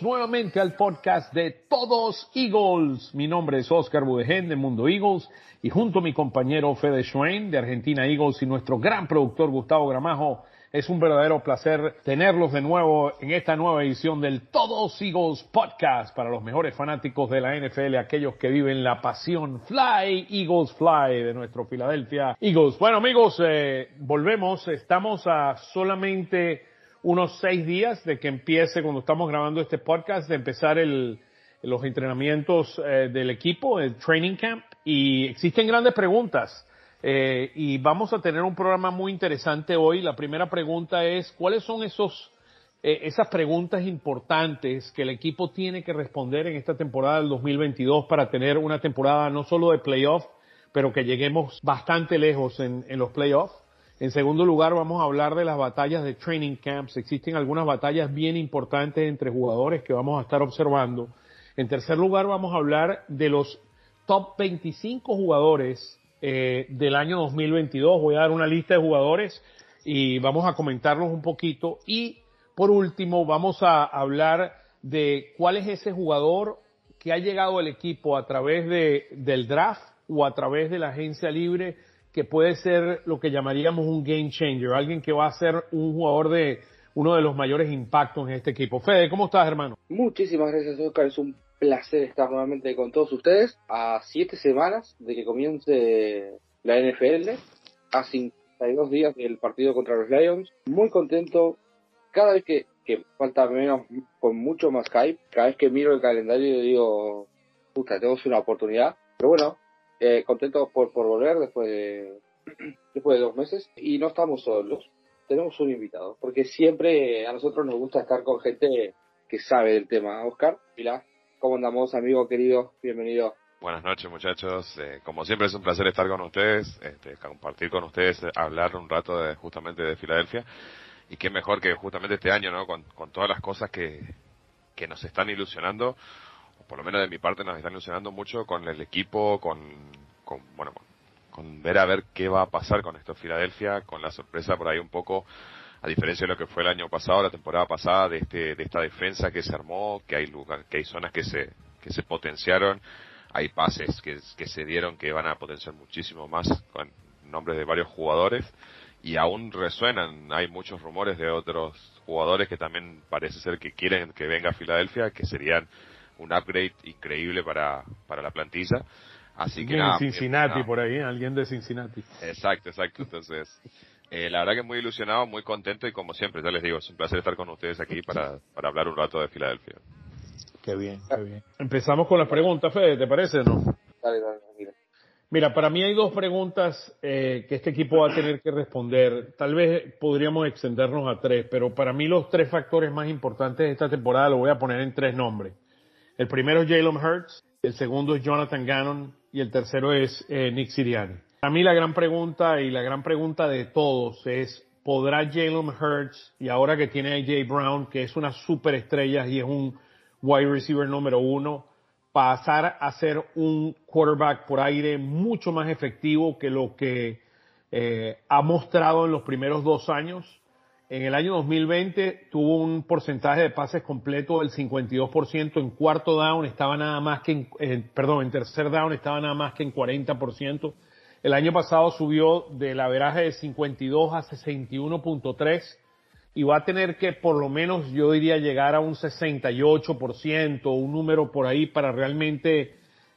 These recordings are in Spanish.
nuevamente al podcast de Todos Eagles. Mi nombre es Oscar Budegen de Mundo Eagles y junto a mi compañero Fede Schwein de Argentina Eagles y nuestro gran productor Gustavo Gramajo es un verdadero placer tenerlos de nuevo en esta nueva edición del Todos Eagles Podcast para los mejores fanáticos de la NFL, aquellos que viven la pasión Fly, Eagles Fly de nuestro Philadelphia Eagles. Bueno amigos, eh, volvemos, estamos a solamente unos seis días de que empiece, cuando estamos grabando este podcast, de empezar el, los entrenamientos eh, del equipo, el training camp, y existen grandes preguntas. Eh, y vamos a tener un programa muy interesante hoy. La primera pregunta es, ¿cuáles son esos, eh, esas preguntas importantes que el equipo tiene que responder en esta temporada del 2022 para tener una temporada no solo de playoff, pero que lleguemos bastante lejos en, en los playoffs? En segundo lugar, vamos a hablar de las batallas de training camps. Existen algunas batallas bien importantes entre jugadores que vamos a estar observando. En tercer lugar, vamos a hablar de los top 25 jugadores eh, del año 2022. Voy a dar una lista de jugadores y vamos a comentarlos un poquito. Y por último, vamos a hablar de cuál es ese jugador que ha llegado al equipo a través de, del draft o a través de la agencia libre que puede ser lo que llamaríamos un game changer, alguien que va a ser un jugador de uno de los mayores impactos en este equipo. Fede, ¿cómo estás, hermano? Muchísimas gracias, Oscar. Es un placer estar nuevamente con todos ustedes a siete semanas de que comience la NFL, a 52 días del partido contra los Lions. Muy contento. Cada vez que, falta menos, con mucho más hype, cada vez que miro el calendario digo, puta, tenemos una oportunidad. Pero bueno, eh, contento por, por volver después de, después de dos meses. Y no estamos solos, tenemos un invitado, porque siempre a nosotros nos gusta estar con gente que sabe del tema. Oscar, Pilar. ¿Cómo andamos, amigo querido? Bienvenido. Buenas noches, muchachos. Eh, como siempre es un placer estar con ustedes, este, compartir con ustedes, hablar un rato de, justamente de Filadelfia. Y qué mejor que justamente este año, ¿no? Con, con todas las cosas que, que nos están ilusionando, por lo menos de mi parte nos están ilusionando mucho con el equipo, con, con bueno, con, con ver a ver qué va a pasar con esto Filadelfia, con la sorpresa por ahí un poco a diferencia de lo que fue el año pasado, la temporada pasada, de este, de esta defensa que se armó, que hay lugar, que hay zonas que se, que se potenciaron, hay pases que, que se dieron que van a potenciar muchísimo más con nombres de varios jugadores y aún resuenan, hay muchos rumores de otros jugadores que también parece ser que quieren que venga a Filadelfia, que serían un upgrade increíble para, para la plantilla. Así que nada, Cincinnati por ahí, alguien de Cincinnati. Exacto, exacto. Entonces, eh, la verdad que muy ilusionado, muy contento y como siempre, ya les digo, es un placer estar con ustedes aquí para, para hablar un rato de Filadelfia. Qué bien, qué bien. Empezamos con las preguntas, Fede, ¿te parece o no? Dale, dale, dale. Mira, para mí hay dos preguntas eh, que este equipo va a tener que responder. Tal vez podríamos extendernos a tres, pero para mí los tres factores más importantes de esta temporada lo voy a poner en tres nombres. El primero es Jalen Hurts, el segundo es Jonathan Gannon y el tercero es eh, Nick Sirianni. A mí la gran pregunta y la gran pregunta de todos es, ¿podrá Jalen Hurts y ahora que tiene a AJ Brown, que es una superestrella y es un wide receiver número uno, pasar a ser un quarterback por aire mucho más efectivo que lo que eh, ha mostrado en los primeros dos años? En el año 2020 tuvo un porcentaje de pases completo del 52%, en cuarto down estaba nada más que en, perdón, en tercer down estaba nada más que en 40%. El año pasado subió del averaje de 52 a 61.3 y va a tener que por lo menos yo diría llegar a un 68%, un número por ahí para realmente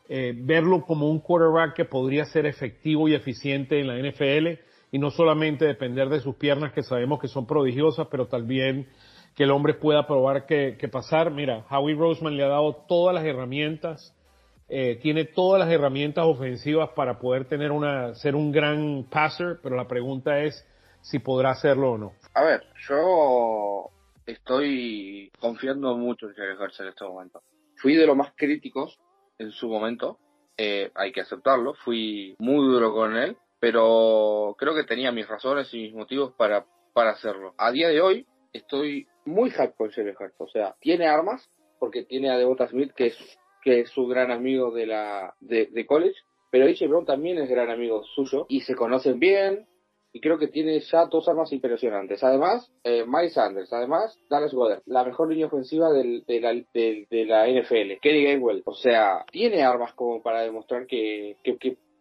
eh, verlo como un quarterback que podría ser efectivo y eficiente en la NFL y no solamente depender de sus piernas que sabemos que son prodigiosas, pero también que el hombre pueda probar que, que pasar. Mira, Howie Roseman le ha dado todas las herramientas eh, tiene todas las herramientas ofensivas para poder tener una, ser un gran passer, pero la pregunta es si podrá hacerlo o no. A ver, yo estoy confiando mucho en Jalen Hurts en este momento. Fui de los más críticos en su momento, eh, hay que aceptarlo, fui muy duro con él, pero creo que tenía mis razones y mis motivos para, para hacerlo. A día de hoy estoy muy hype con Jalen Hurts, o sea, tiene armas, porque tiene a Devonta Smith, que es que es su gran amigo de la de, college, pero AJ Brown también es gran amigo suyo y se conocen bien. y creo que tiene ya dos armas impresionantes. Además, eh, Miles Sanders, además, Dallas Goddard, la mejor línea ofensiva del, de, la, de, la NFL. Kenny Gainwell, o sea, tiene armas como para demostrar que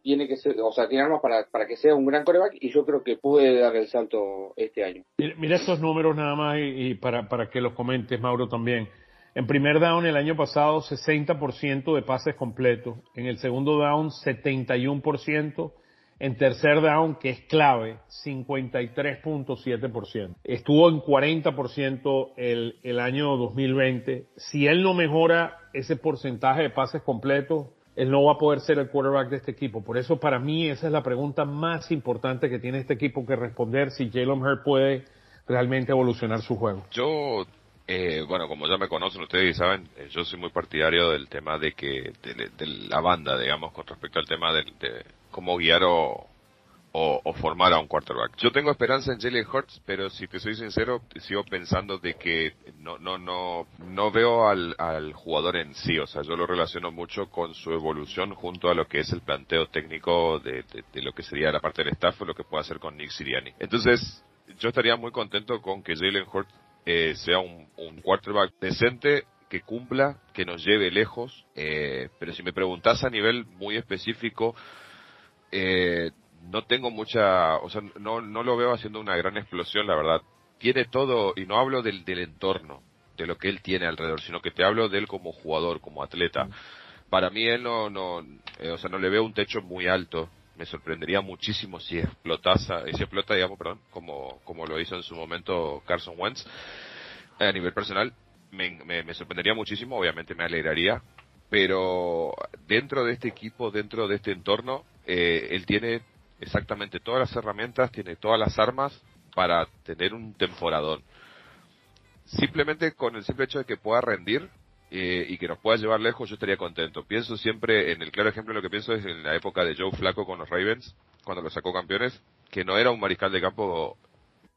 tiene que ser, o sea, tiene armas para, para que sea un gran coreback y yo creo que puede dar el salto este año. Mira, estos números nada más y, para, para que los comentes, Mauro, también. En primer down el año pasado 60% de pases completos, en el segundo down 71%, en tercer down, que es clave, 53.7%. Estuvo en 40% el, el año 2020. Si él no mejora ese porcentaje de pases completos, él no va a poder ser el quarterback de este equipo. Por eso para mí esa es la pregunta más importante que tiene este equipo que responder si Jalen Hurts puede realmente evolucionar su juego. Yo, eh, bueno, como ya me conocen ustedes y saben, eh, yo soy muy partidario del tema de que, de, la banda, digamos, con respecto al tema de, de cómo guiar o, o, formar a un quarterback. Yo tengo esperanza en Jalen Hurts, pero si te soy sincero, sigo pensando de que no, no, no, no veo al, al jugador en sí. O sea, yo lo relaciono mucho con su evolución junto a lo que es el planteo técnico de, de, lo que sería la parte del staff o lo que puede hacer con Nick Siriani. Entonces, yo estaría muy contento con que Jalen Hurts eh, sea un, un quarterback decente que cumpla, que nos lleve lejos, eh, pero si me preguntas a nivel muy específico, eh, no tengo mucha, o sea, no, no lo veo haciendo una gran explosión, la verdad. Tiene todo, y no hablo del, del entorno, de lo que él tiene alrededor, sino que te hablo de él como jugador, como atleta. Para mí él no, no, eh, o sea, no le veo un techo muy alto. Me sorprendería muchísimo si explotase, si explota, digamos, perdón, como, como lo hizo en su momento Carson Wentz. A nivel personal, me, me, me sorprendería muchísimo, obviamente me alegraría, pero dentro de este equipo, dentro de este entorno, eh, él tiene exactamente todas las herramientas, tiene todas las armas para tener un temporador. Simplemente con el simple hecho de que pueda rendir eh, y que nos pueda llevar lejos, yo estaría contento. Pienso siempre, en el claro ejemplo, lo que pienso es en la época de Joe Flaco con los Ravens, cuando lo sacó campeones, que no era un mariscal de campo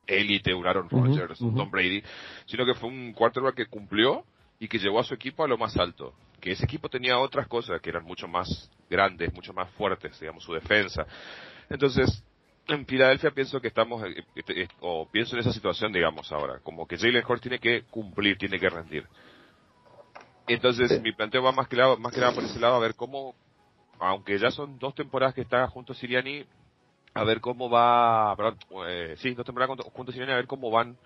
élite, un Aaron Rodgers, un Tom Brady, sino que fue un quarterback que cumplió y que llevó a su equipo a lo más alto. Que ese equipo tenía otras cosas que eran mucho más grandes, mucho más fuertes, digamos, su defensa. Entonces, en Filadelfia pienso que estamos, eh, eh, o pienso en esa situación, digamos, ahora, como que Jalen Hurts tiene que cumplir, tiene que rendir. Entonces, mi planteo va más que, lado, más que nada por ese lado, a ver cómo, aunque ya son dos temporadas que está junto a Siriani, a ver cómo va, perdón, eh, sí, dos temporadas junto a Siriani, a ver cómo van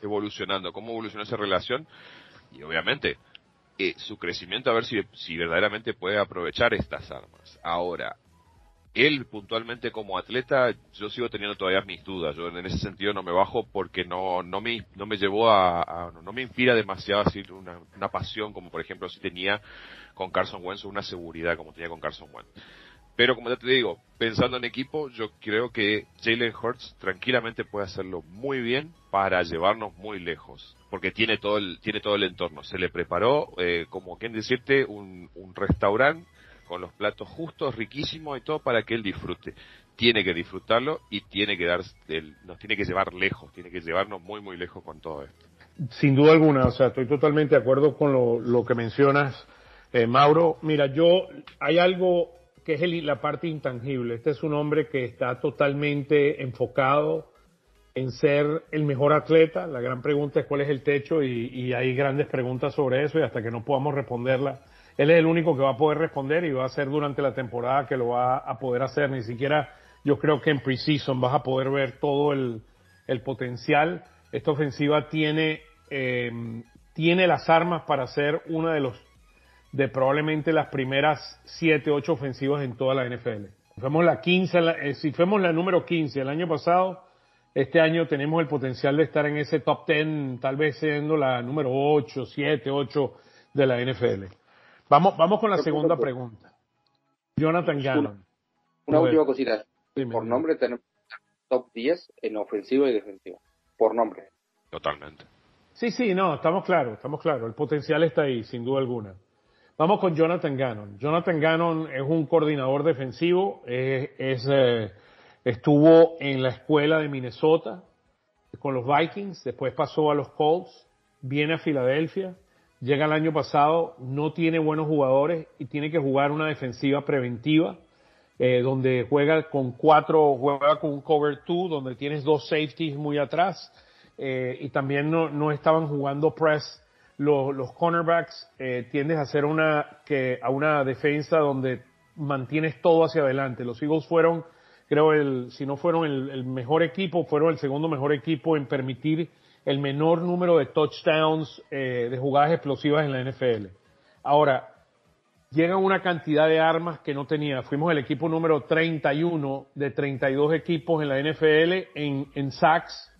evolucionando, cómo evoluciona esa relación, y obviamente, su crecimiento, a ver si, si verdaderamente puede aprovechar estas armas. Ahora, él puntualmente como atleta, yo sigo teniendo todavía mis dudas. Yo en ese sentido no me bajo porque no, no me, no me llevó a, no me inspira demasiado así una, una pasión como por ejemplo si tenía con Carson Wentz o una seguridad como tenía con Carson Wentz. Pero como ya te digo, pensando en equipo, yo creo que Jalen Hurts tranquilamente puede hacerlo muy bien para llevarnos muy lejos, porque tiene todo el, tiene todo el entorno. Se le preparó, eh, como quien decirte, un, un restaurante con los platos justos, riquísimos y todo para que él disfrute. Tiene que disfrutarlo y tiene que dar, nos tiene que llevar lejos, tiene que llevarnos muy, muy lejos con todo esto. Sin duda alguna, o sea, estoy totalmente de acuerdo con lo, que mencionas, eh, Mauro. Mira, yo, hay algo que es la parte intangible. Este es un hombre que está totalmente enfocado en ser el mejor atleta. La gran pregunta es cuál es el techo y, y hay grandes preguntas sobre eso y hasta que no podamos responderla, él es el único que va a poder responder y va a ser durante la temporada que lo va a poder hacer. Ni siquiera yo creo que en preseason vas a poder ver todo el, potencial. Esta ofensiva tiene, em, tiene las armas para ser una de los de probablemente las primeras 7, 8 ofensivas en toda la NFL. Fuimos la 15, eh, si fuimos la número 15 el año pasado, este año tenemos el potencial de estar en ese top 10, tal vez siendo la número 8, 7, 8 de la NFL. Vamos, vamos con la segunda pregunta. Jonathan Gannon. Una, última cosita. Por nombre tenemos top 10 en ofensiva y defensiva. Por nombre. Totalmente. Sí, sí, no, estamos claros, estamos claros. El potencial está ahí, sin duda alguna. Vamos con Jonathan Gannon. Jonathan Gannon es un coordinador defensivo, es, eh, estuvo en la escuela de Minnesota con los Vikings, después pasó a los Colts, viene a Filadelfia, llega el año pasado, no tiene buenos jugadores y tiene que jugar una defensiva preventiva. eh, donde juega con cuatro, juega con un cover two, donde tienes dos safeties muy atrás, eh, y también no, no, estaban jugando press los, los cornerbacks, eh, tiendes a hacer una, que, a una defensa donde mantienes todo hacia adelante. Los Eagles fueron, creo, el, si no fueron el, el mejor equipo, fueron el segundo mejor equipo en permitir el menor número de touchdowns eh, de jugadas explosivas en la NFL. Ahora, llegan una cantidad de armas que no tenía. Fuimos el equipo número 31 de 32 equipos en la NFL en, en sacks.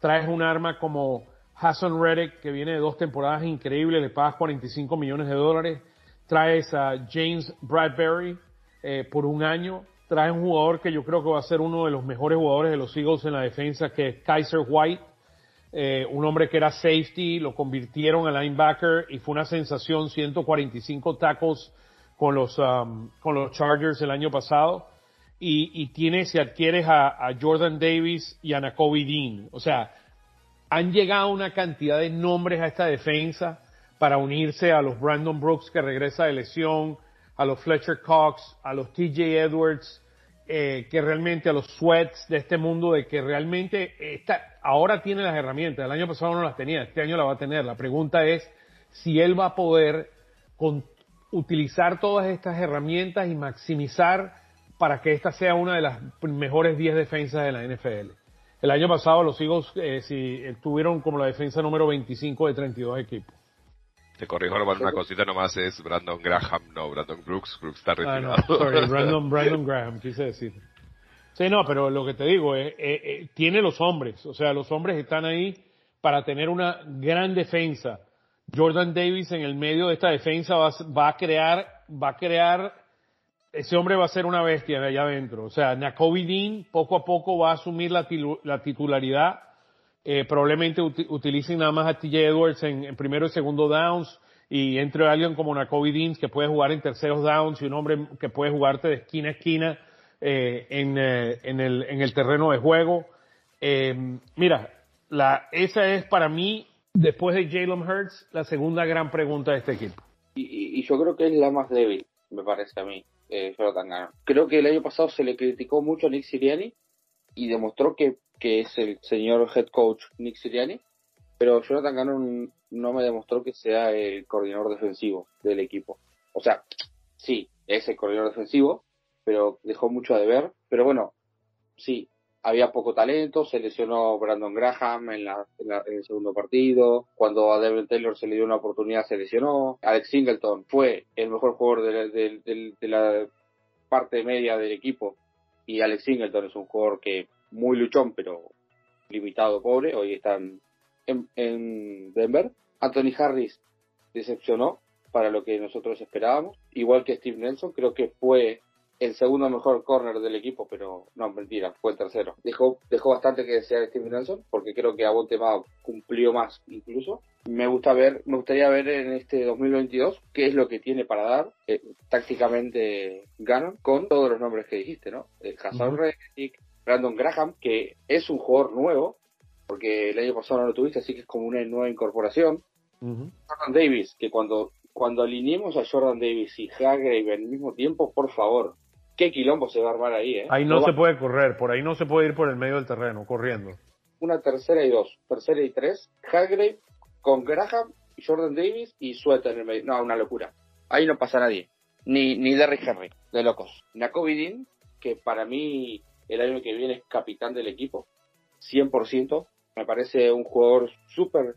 Traes un arma como Hassan Reddick, que viene de dos temporadas increíbles, le pagas 45 millones de dólares. Traes a James Bradbury eh, por un año. Traes un jugador que yo creo que va a ser uno de los mejores jugadores de los Eagles en la defensa, que es Kaiser White eh, un hombre que era safety, lo convirtieron a linebacker y fue una sensación, 145 tacos con los, um, con los Chargers el año pasado. Y, y tiene, si adquieres a, a, Jordan Davis y a Nakobe Dean. O sea, han llegado una cantidad de nombres a esta defensa para unirse a los Brandon Brooks que regresa de lesión, a los Fletcher Cox, a los TJ Edwards, eh, que realmente a los sweats de este mundo, de que realmente está, ahora tiene las herramientas, el año pasado no las tenía, este año la va a tener. La pregunta es si él va a poder con, utilizar todas estas herramientas y maximizar para que esta sea una de las mejores 10 defensas de la NFL. El año pasado los Eagles eh, si, tuvieron como la defensa número 25 de 32 equipos. Te corrijo nomás una cosita nomás, es Brandon Graham, no Brandon Brooks, Brooks está retirado. Ah, no, sorry, Brandon, Brandon Graham, quise decir. Sí, no, pero lo que te digo es, eh, eh, tiene los hombres, o sea, los hombres están ahí para tener una gran defensa. Jordan Davis en el medio de esta defensa va, va a crear, va a crear, ese hombre va a ser una bestia de allá adentro. O sea, Nakobe Dean poco a poco va a asumir la, la titularidad eh, probablemente utilicen nada más a TJ Edwards en, primero y segundo downs y entre alguien como Nakobe Deans que puede jugar en terceros downs y un hombre que puede jugarte de esquina a esquina eh, en, eh, el, en el terreno de juego. Eh, mira, esa es para mí, después de Jalen Hurts, la segunda gran pregunta de este equipo. Y, yo creo que es la más débil, me parece a mí, Jonathan Creo que el año pasado se le criticó mucho a Nick Siriani y demostró que que es el señor head coach Nick Siriani, pero Jonathan Gannon no me demostró que sea el coordinador defensivo del equipo. O sea, sí, es el coordinador defensivo, pero dejó mucho a deber. Pero bueno, sí, había poco talento, se lesionó Brandon Graham en, la, en, el segundo partido, cuando a Devin Taylor se le dio una oportunidad se lesionó, Alex Singleton fue el mejor jugador de de, de, de la parte media del equipo y Alex Singleton es un jugador que muy luchón, pero limitado, pobre. Hoy están en, en Denver. Anthony Harris decepcionó para lo que nosotros esperábamos. Igual que Steve Nelson, creo que fue el segundo mejor corner del equipo, pero no, mentira, fue el tercero. Dejó, dejó bastante que desear Steve Nelson, porque creo que Abonte Mao cumplió más incluso. Me gusta ver, me gustaría ver en este 2022 qué es lo que tiene para dar eh, tácticamente Gannon con todos los nombres que dijiste, ¿no? Eh, Hassan uh -huh. Brandon Graham, que es un jugador nuevo, porque el año pasado no lo tuviste, así que es como una nueva incorporación. Jordan Davis, que cuando, cuando alineemos a Jordan Davis y Hagrave al mismo tiempo, por favor, qué quilombo se va a armar ahí, ¿eh? Ahí no, se puede correr, por ahí no se puede ir por el medio del terreno, corriendo. Una tercera y dos, tercera y tres, Hagrave con Graham, Jordan Davis y Sueta en el medio. No, una locura. Ahí no pasa nadie. Ni, ni Derrick Henry, de locos. Nakovidin, que para mí el año que viene es capitán del equipo, 100%. Me parece un jugador súper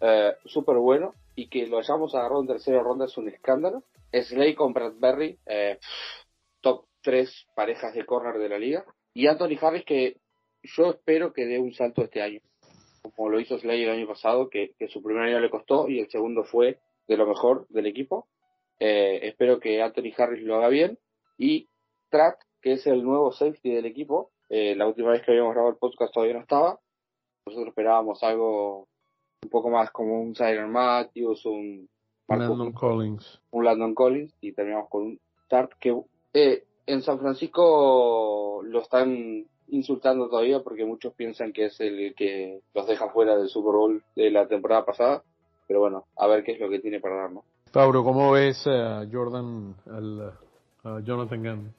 eh, súper bueno y que lo hayamos agarrado en tercera ronda es un escándalo. Slay con Bradbury, eh, top 3 parejas de corner de la liga. Y Anthony Harris que yo espero que dé un salto este año, como lo hizo Slay el año pasado, que, su primer año le costó y el segundo fue de lo mejor del equipo. Eh, espero que Anthony Harris lo haga bien y Track que es el nuevo safety del equipo. Eh, la última vez que habíamos grabado el podcast todavía no estaba. Nosotros esperábamos algo un poco más como un Siren Matthews, un Landon Collins. Un Landon Collins y terminamos con un Tart que eh, en San Francisco lo están insultando todavía porque muchos piensan que es el que los deja fuera del Super Bowl de la temporada pasada. Pero bueno, a ver qué es lo que tiene para darnos. Pablo, ¿cómo ves a Jordan, al, a Jonathan Gann?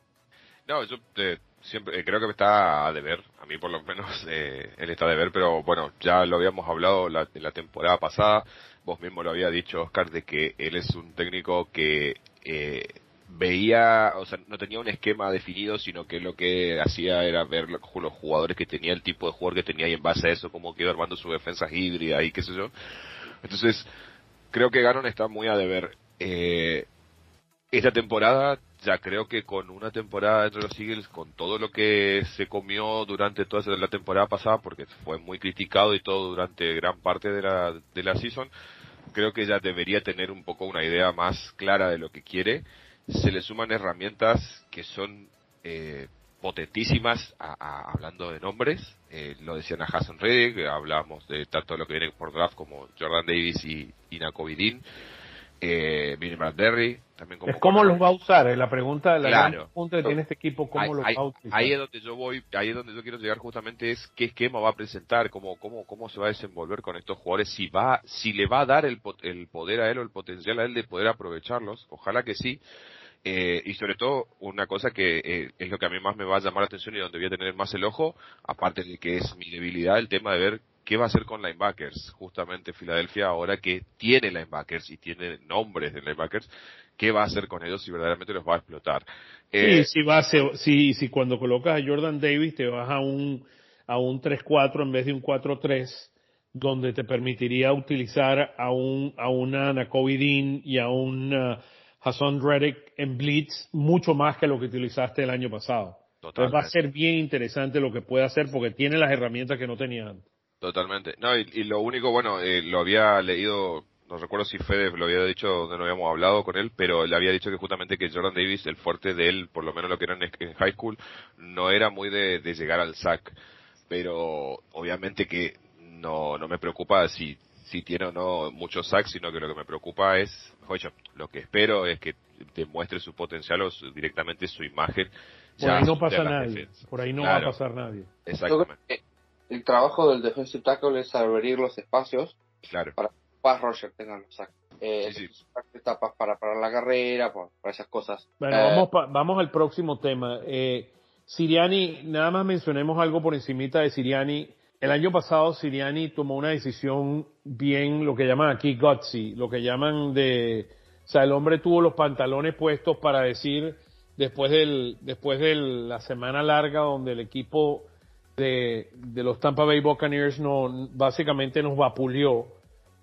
No, yo eh, siempre eh, creo que me está a deber, a mí por lo menos eh, él está a deber, pero bueno, ya lo habíamos hablado la, la temporada pasada, vos mismo lo había dicho Oscar, de que él es un técnico que eh, veía, o sea, no tenía un esquema definido, sino que lo que hacía era ver los jugadores que tenía, el tipo de jugador que tenía y en base a eso como que iba armando su defensa híbrida y qué sé yo. Entonces, creo que Ganon está muy a deber. Esta temporada, ya creo que con una temporada entre los Eagles, con todo lo que se comió durante toda la temporada pasada, porque fue muy criticado y todo durante gran parte de la, de la season, creo que ya debería tener un poco una idea más clara de lo que quiere se le suman herramientas que son eh, potentísimas hablando de nombres. Eh, lo decían a Hassan Reddick, hablábamos de tanto lo que viene por draft como Jordan Davis y, y Nakovidin. Eh, Bradbury, también como es cómo los va a usar, es la pregunta, la claro. punto que tiene este equipo, cómo los va a utilizar. Ahí es donde yo voy, ahí es donde yo quiero llegar justamente es qué esquema va a presentar, cómo, cómo, cómo se va a desenvolver con estos jugadores, si va, si le va a dar el, el poder a él o el potencial a él de poder aprovecharlos, ojalá que sí, eh, y sobre todo, una cosa que eh, es lo que a mí más me va a llamar la atención y donde voy a tener más el ojo, aparte de que es mi debilidad, el tema de ver qué va a hacer con linebackers. Justamente Filadelfia ahora que tiene linebackers y tiene nombres de linebackers, qué va a hacer con ellos si verdaderamente los va a explotar. Eh, sí, si, va a si, si cuando colocas a Jordan Davis te vas a un, a un 3-4 en vez de un 4-3, donde te permitiría utilizar a un, a una Nakovidin y a un Hassan Reddick en Blitz mucho más que lo que utilizaste el año pasado. Entonces va a ser bien interesante lo que puede hacer porque tiene las herramientas que no tenía antes. Totalmente. No, y, lo único, bueno, eh, lo había leído, no recuerdo si Fede lo había dicho donde no habíamos hablado con él, pero le había dicho que justamente que Jordan Davis, el fuerte de él, por lo menos lo que era en, high school, no era muy de, de llegar al sack. Pero obviamente que no, no me preocupa si si tiene o no muchos sacks, sino que lo que me preocupa es, oye, lo que espero es que demuestre su potencial o directamente su imagen. Por ahí no pasa nadie, por ahí no va a pasar nadie. Exactamente. El trabajo del defensive tackle es abrir los espacios claro. para que Paz Roger tenga los sacks. Eh, para parar la carrera, para, esas cosas. Bueno, eh, vamos, vamos al próximo tema. Eh, Siriani, nada más mencionemos algo por encimita de Siriani el año pasado Siriani tomó una decisión bien, lo que llaman aquí gutsy, lo que llaman de, o sea, el hombre tuvo los pantalones puestos para decir, después del, después de la semana larga donde el equipo de, los Tampa Bay Buccaneers no, básicamente nos vapuleó,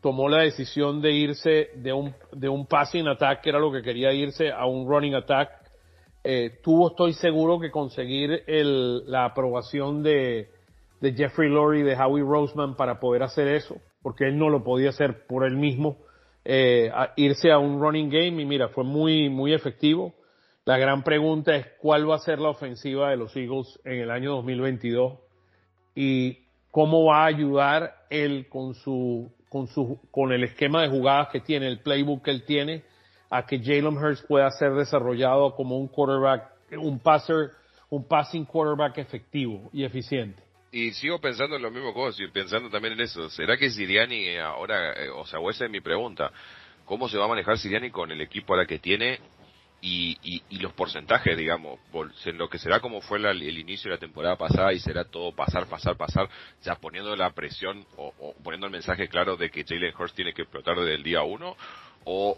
tomó la decisión de irse de un, de un passing attack, que era lo que quería irse, a un running attack. Eh, tuvo, estoy seguro, que conseguir el, la aprobación de, de Jeffrey Lurie, de Howie Roseman para poder hacer eso, porque él no lo podía hacer por él mismo, eh, irse a un running game y mira, fue muy, muy efectivo. La gran pregunta es cuál va a ser la ofensiva de los Eagles en el año 2022 y cómo va a ayudar él con su, con su, con el esquema de jugadas que tiene, el playbook que él tiene, a que Jalen Hurts pueda ser desarrollado como un quarterback, un passer, un passing quarterback efectivo y eficiente. Y sigo pensando en lo mismo vos, y pensando también en eso. ¿Será que Siriani ahora, eh, o sea, esa es mi pregunta, ¿cómo se va a manejar Siriani con el equipo ahora que tiene y, y, los porcentajes, digamos, en lo que será como fue el inicio de la temporada pasada y será todo pasar, pasar, pasar, ya poniendo la presión o, poniendo el mensaje claro de que Jalen Hurst tiene que explotar desde el día uno o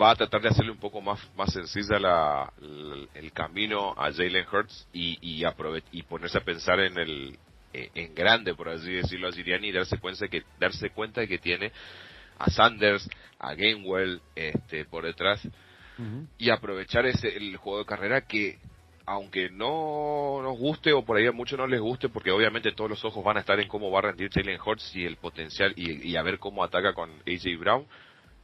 va a tratar de hacerle un poco más, más sencilla la, el, camino a Jalen Hurts y, y, y ponerse a pensar en el eh, en grande, por así decirlo, a Siriani y darse cuenta que darse cuenta de que tiene a Sanders, a Gamewell este, por detrás y aprovechar ese el juego de carrera que aunque no nos guste o por ahí a muchos no les guste, porque obviamente todos los ojos van a estar en cómo va a rendir Jalen Hurts y el potencial y, y a ver cómo ataca con AJ Brown,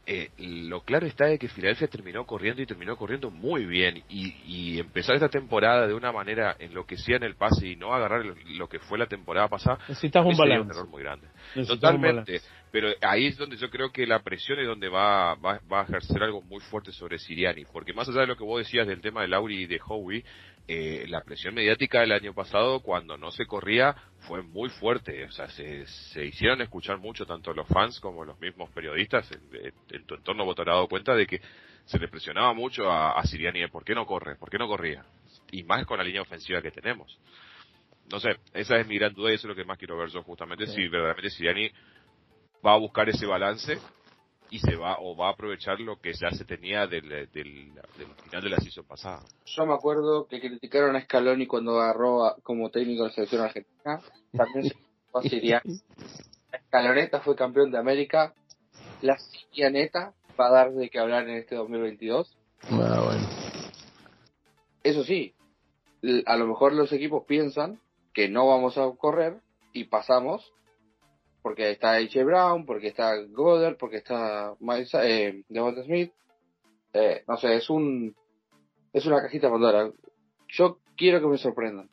eh, lo claro está de que Filadelfia terminó corriendo y terminó corriendo muy bien y, y, empezar esta temporada de una manera enloquecida en el pase y no agarrar lo, que fue la temporada pasada necesitas un balance un error muy grande. Totalmente pero ahí es donde yo creo que la presión es donde va, va, va, a ejercer algo muy fuerte sobre Siriani porque más allá de lo que vos decías del tema de Lauri y de Howie eh, la presión mediática del año pasado cuando no se corría fue muy fuerte, o sea, se, se hicieron escuchar mucho tanto los fans como los mismos periodistas en, tu entorno vos te dado cuenta de que se le presionaba mucho a, a Siriani por qué no corre, por qué no corría. y más con la línea ofensiva que tenemos. No sé, esa es mi gran duda y eso es lo que más quiero ver yo justamente, si verdaderamente Siriani va a buscar ese balance y se va o va a aprovechar lo que ya se tenía del, del, final de la season pasada. Yo me acuerdo que criticaron a Scaloni cuando agarró como técnico de la selección argentina. También se Siriani. Escaloneta fue campeón de América. La Sirianeta va a dar de qué hablar en este 2022. Ah, bueno. Eso sí, a lo mejor los equipos piensan que no vamos a correr y pasamos porque está H. Brown, porque está Goddard, porque está Miles, eh, Smith. Eh, no sé, es un es una cajita Pandora. Yo quiero que me sorprendan.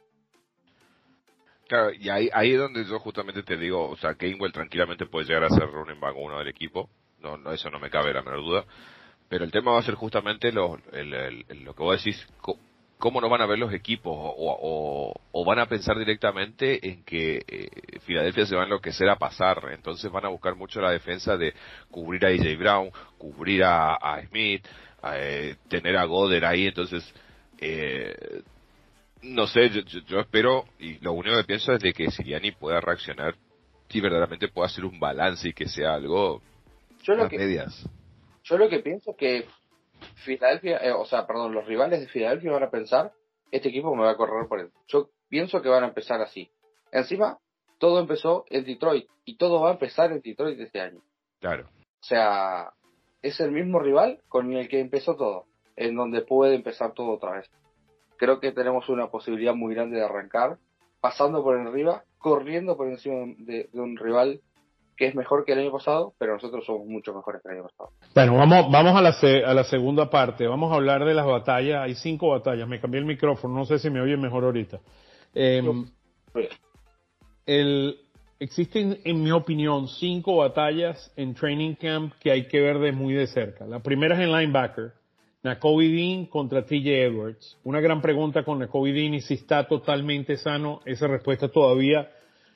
Claro, y ahí, ahí es donde yo justamente te digo, o sea, Gainwell tranquilamente puede llegar a ser running back uno del equipo, no, no, eso no me cabe la menor duda, pero el tema va a ser justamente lo, lo que vos decís, cómo nos van a ver los equipos o, van a pensar directamente en que eh, Filadelfia se va a enloquecer a pasar, entonces van a buscar mucho la defensa de cubrir a AJ Brown, cubrir a, Smith, eh, tener a Goder ahí, entonces eh, no sé, yo, espero y lo único que pienso es de que Siriani pueda reaccionar y verdaderamente pueda hacer un balance y que sea algo yo lo que, medias. Yo lo que pienso que Filadelfia, eh, o sea, perdón, los rivales de Filadelfia van a pensar, este equipo me va a correr por él. Yo pienso que van a empezar así. Encima, todo empezó en Detroit y todo va a empezar en Detroit este año. Claro. O sea, es el mismo rival con el que empezó todo, en donde puede empezar todo otra vez. Creo que tenemos una posibilidad muy grande de arrancar, pasando por arriba, corriendo por encima de un rival que es mejor que el año pasado, pero nosotros somos mucho mejores que el año pasado. Bueno, vamos, vamos a, la a la segunda parte. Vamos a hablar de las batallas. Hay cinco batallas. Me cambié el micrófono. No sé si me oye mejor ahorita. Em, el, existen, en mi opinión, cinco batallas en training camp que hay que ver de muy de cerca. La primera es en linebacker. Nakobe Dean contra TJ Edwards. Una gran pregunta con Nakobe Dean y si está totalmente sano. Esa respuesta todavía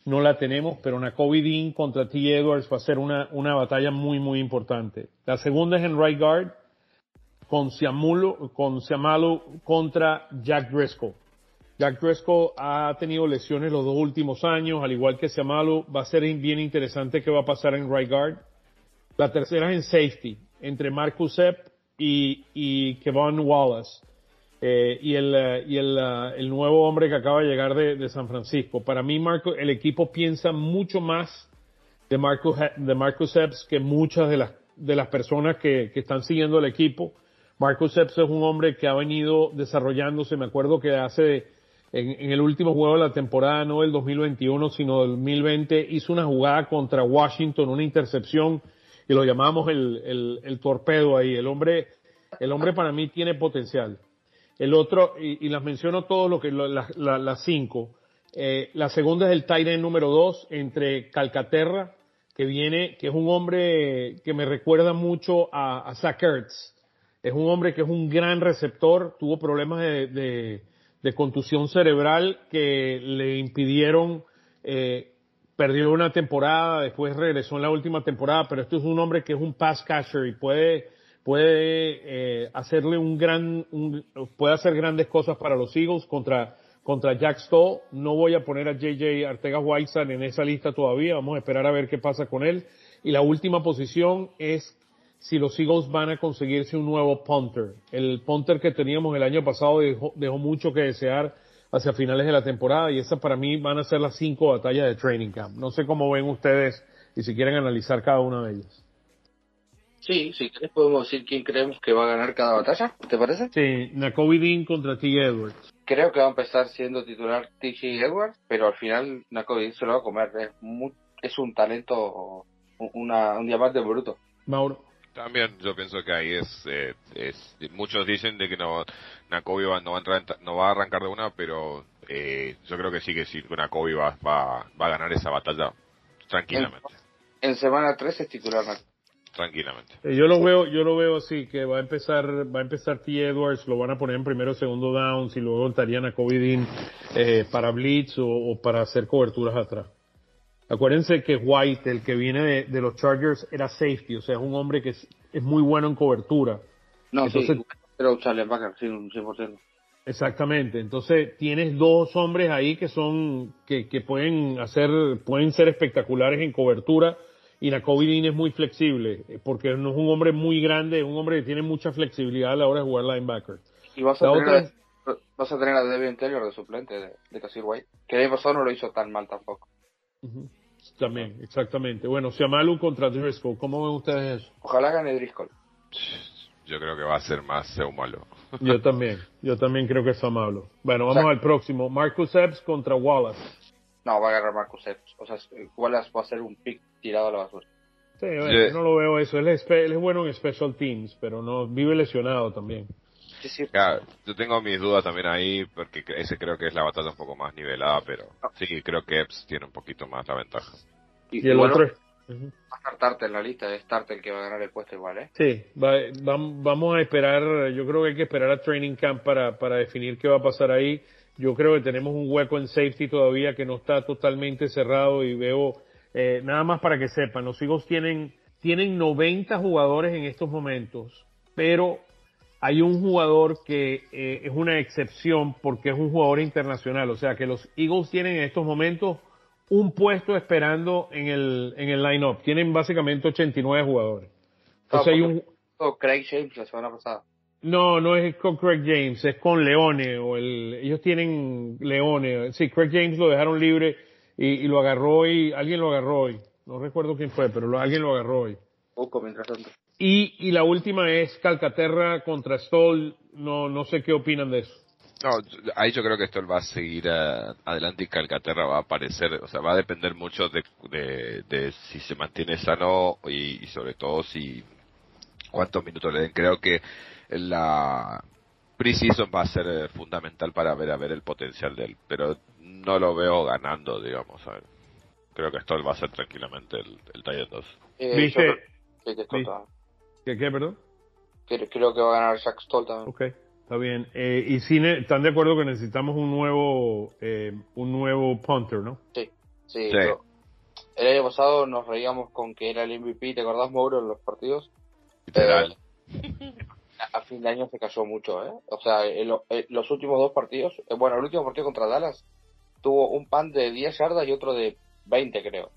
no la tenemos, pero Nakobe Dean contra T. Edwards va a ser una, una batalla muy, muy importante. La segunda es en right guard con Siamulo, con Siamalu contra Jack Driscoll. Jack Driscoll ha tenido lesiones los dos últimos años, al igual que Siamalu. Va a ser bien interesante qué va a pasar en right guard. La tercera es en safety, entre Marcus Epp y, y Kevon Wallace. Eh, y el, eh, y el, eh, el, nuevo hombre que acaba de llegar de, de, San Francisco. Para mí, Marco, el equipo piensa mucho más de Marcus, de Marcus Epps que muchas de las, de las personas que, que están siguiendo el equipo. Marcus Epps es un hombre que ha venido desarrollándose. Me acuerdo que hace, en, en, el último juego de la temporada, no del 2021, sino del 2020, hizo una jugada contra Washington, una intercepción, y lo llamamos el, el, el torpedo ahí. El hombre, el hombre para mí tiene potencial. El otro, y, las menciono todos lo que, las cinco. Eh, la segunda es el Tyrant número dos entre Calcaterra, que viene, que es un hombre que me recuerda mucho a, a Zach Ertz. Es un hombre que es un gran receptor, tuvo problemas de, de, contusión cerebral que le impidieron, eh, perdió una temporada, después regresó en la última temporada, pero este es un hombre que es un pass catcher y puede puede eh, hacerle un gran, puede hacer grandes cosas para los Eagles contra, contra Jack Stoll. No voy a poner a JJ Artegas Whiteside en esa lista todavía. Vamos a esperar a ver qué pasa con él. Y la última posición es si los Eagles van a conseguirse un nuevo punter. El punter que teníamos el año pasado dejó, dejó mucho que desear hacia finales de la temporada y esas para mí van a ser las cinco batallas de training camp. No sé cómo ven ustedes y si quieren analizar cada una de ellas. Sí, si querés podemos decir quién creemos que va a ganar cada batalla, ¿te parece? Sí, Nakobe Dean contra T. Edwards. Creo que va a empezar siendo titular T.J. Edwards, pero al final Nakobe Dean se lo va a comer. Es, es un talento, una, un diamante bruto. Mauro. También yo pienso que ahí es, eh, es muchos dicen de que no Nakobe va, no, va a entrar, no va a arrancar de una, pero eh, yo creo que sí que sí, Nakobe va, va, va a ganar esa batalla tranquilamente. En, semana 3 es titular tranquilamente. Eh, yo lo veo, yo lo veo así, que va a empezar, va a empezar T. Edwards, lo van a poner en primero o segundo downs y luego estarían a Dean eh, para blitz o, para hacer coberturas atrás. Acuérdense que White, el que viene de, los Chargers, era safety, o sea, es un hombre que es, muy bueno en cobertura. No, Entonces, sí, pero Charlie Baker, sí, 100%. Exactamente. Entonces tienes dos hombres ahí que son que, que pueden hacer pueden ser espectaculares en cobertura y Nakobe es muy flexible eh, porque no es un hombre muy grande, es un hombre que tiene mucha flexibilidad a la hora de jugar linebacker. Y vas a, tener, a, vas a tener a Devin Taylor de suplente de, de Casir White, que el año pasado no lo hizo tan mal tampoco. También, exactamente. Bueno, Siamalu contra Driscoll, ¿cómo ven ustedes eso? Ojalá gane Driscoll. Yo creo que va a ser más Seumalo. Yo también, yo también creo que es Amalo. Bueno, vamos al próximo. Marcus Epps contra Wallace. No, va a agarrar Marcus Epps. O sea, Wallace va a ser un pick tirado a la basura. Sí, bueno, yo no lo veo eso. Él es, él es, bueno en special teams, pero no vive lesionado también. Sí, sí. Claro, yo tengo mis dudas también ahí, porque ese creo que es la batalla un poco más nivelada, pero sí, creo que Epps tiene un poquito más la ventaja. Y, y el bueno, otro es... Va a estar Tartel en la lista, es Tartel que va a ganar el puesto igual, ¿eh? Sí, va, va, vamos a esperar, yo creo que hay que esperar a Training Camp para, para definir qué va a pasar ahí. Yo creo que tenemos un hueco en safety todavía que no está totalmente cerrado y veo, eh, nada más para que sepan, los Eagles tienen, tienen 90 jugadores en estos momentos, pero hay un jugador que eh, es una excepción porque es un jugador internacional, o sea que los Eagles tienen en estos momentos un puesto esperando en el, en el line-up. Tienen básicamente 89 jugadores. No, hay un... Craig James la semana pasada. No, no es con Craig James, es con Leone, o el, ellos tienen Leone. Sí, Craig James lo dejaron libre y, y lo agarró hoy, alguien lo agarró hoy. No recuerdo quién fue, pero lo, alguien lo agarró hoy. Poco mientras tanto. Y, y la última es Calcaterra contra Stoll. No, no sé qué opinan de eso. No, ahí yo creo que esto va a seguir uh, adelante y Calcaterra va a aparecer, o sea, va a depender mucho de, de, de si se mantiene sano y, y, sobre todo si cuántos minutos le den. Creo que la preseason va a ser eh, fundamental para ver a ver el potencial de él, pero no lo veo ganando, digamos. A ver. Creo que esto va a ser tranquilamente el, el Titan 2. Eh, ¿Viste? creo. ¿Qué, ¿Qué, perdón? Creo, creo, que va a ganar Jack Stoll también. Okay. Está bien. Eh, y si ne están de acuerdo que necesitamos un nuevo eh, un nuevo punter, ¿no? Sí, sí. sí. el año pasado nos reíamos con que era el MVP, ¿te acordás, Mauro, en los partidos? Literal. A fin de año se cayó mucho, ¿eh? O sea, en, lo, en los últimos dos partidos, eh, bueno, el último partido contra Dallas tuvo un pan de 10 yardas y otro de 20, creo.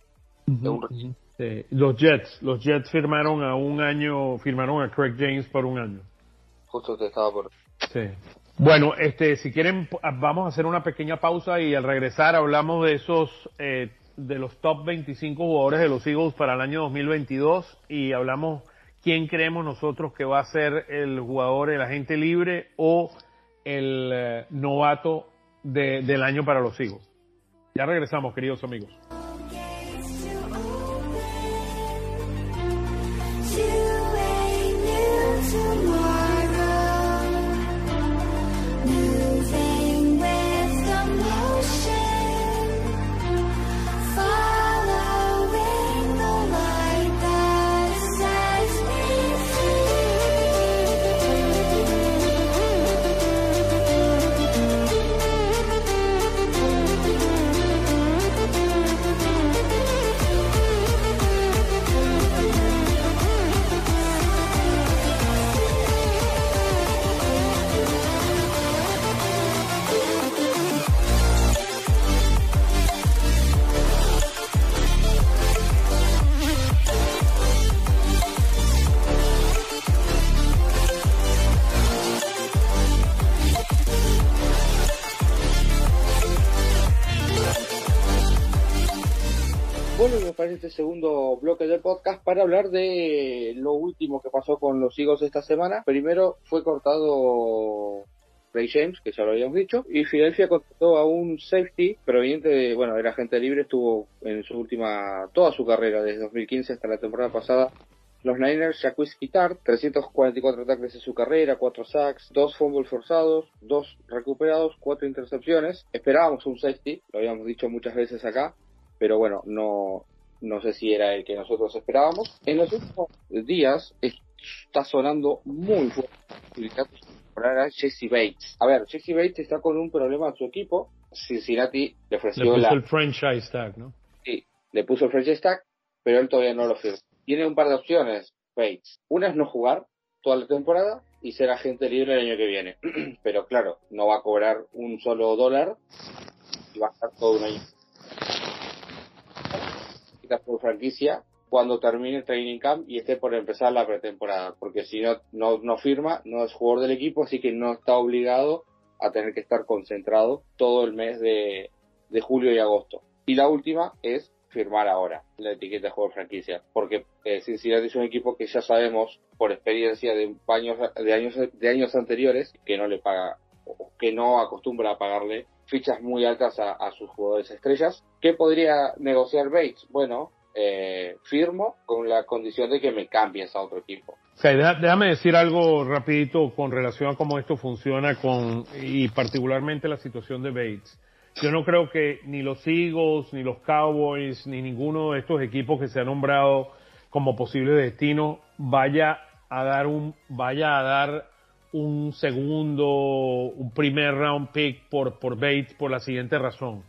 Uh -huh, un... uh -huh. sí. Los Jets, los Jets firmaron a un año, firmaron a Craig James por un año. Justo te estaba por Sí. Bueno, este, si quieren, vamos a hacer una pequeña pausa y al regresar hablamos de esos, eh, de los top 25 jugadores de los Eagles para el año 2022 y hablamos quién creemos nosotros que va a ser el jugador, el agente libre o el eh, novato de, del año para los Eagles. Ya regresamos, queridos amigos. Este segundo bloque del podcast para hablar de lo último que pasó con los Eagles esta semana. Primero fue cortado Ray James, que ya lo habíamos dicho, y Philadelphia contrató a un safety proveniente de, bueno, era agente libre, estuvo en su última, toda su carrera, desde 2015 hasta la temporada pasada. Los Niners, Jacquis Guitar, 344 tackles en su carrera, 4 sacks, 2 fumbles forzados, 2 recuperados, 4 intercepciones. Esperábamos un safety, lo habíamos dicho muchas veces acá, pero bueno, no, no sé si era el que nosotros esperábamos. En los últimos días está sonando muy fuerte para Jesse Bates. A ver, Jesse Bates está con un problema en su equipo. Cincinnati le ofreció le puso la... el franchise tag, ¿no? Sí, le puso el franchise tag, pero él todavía no lo firmó. Tiene un par de opciones, Bates. Una es no jugar toda la temporada y ser agente libre el año que viene. Pero claro, no va a cobrar un solo dólar y va a estar todo un año. Por franquicia cuando termine el training camp y esté por empezar la pretemporada, porque si no, no, firma, no es jugador del equipo, así que no está obligado a tener que estar concentrado todo el mes de, de julio y agosto. Y la última es firmar ahora la etiqueta de jugador franquicia, porque eh, Cincinnati es un equipo que ya sabemos por experiencia de años de años de años anteriores que no le paga que no acostumbra a pagarle fichas muy altas a, sus jugadores estrellas. ¿Qué podría negociar Bates? Bueno, eh, firmo con la condición de que me cambies a otro equipo. déjame decir algo rapidito con relación a cómo esto funciona con y particularmente la situación de Bates. Yo no creo que ni los Eagles, ni los Cowboys, ni ninguno de estos equipos que se ha nombrado como posible destino vaya a dar un vaya a dar un segundo, un primer round pick por por Bates por la siguiente razón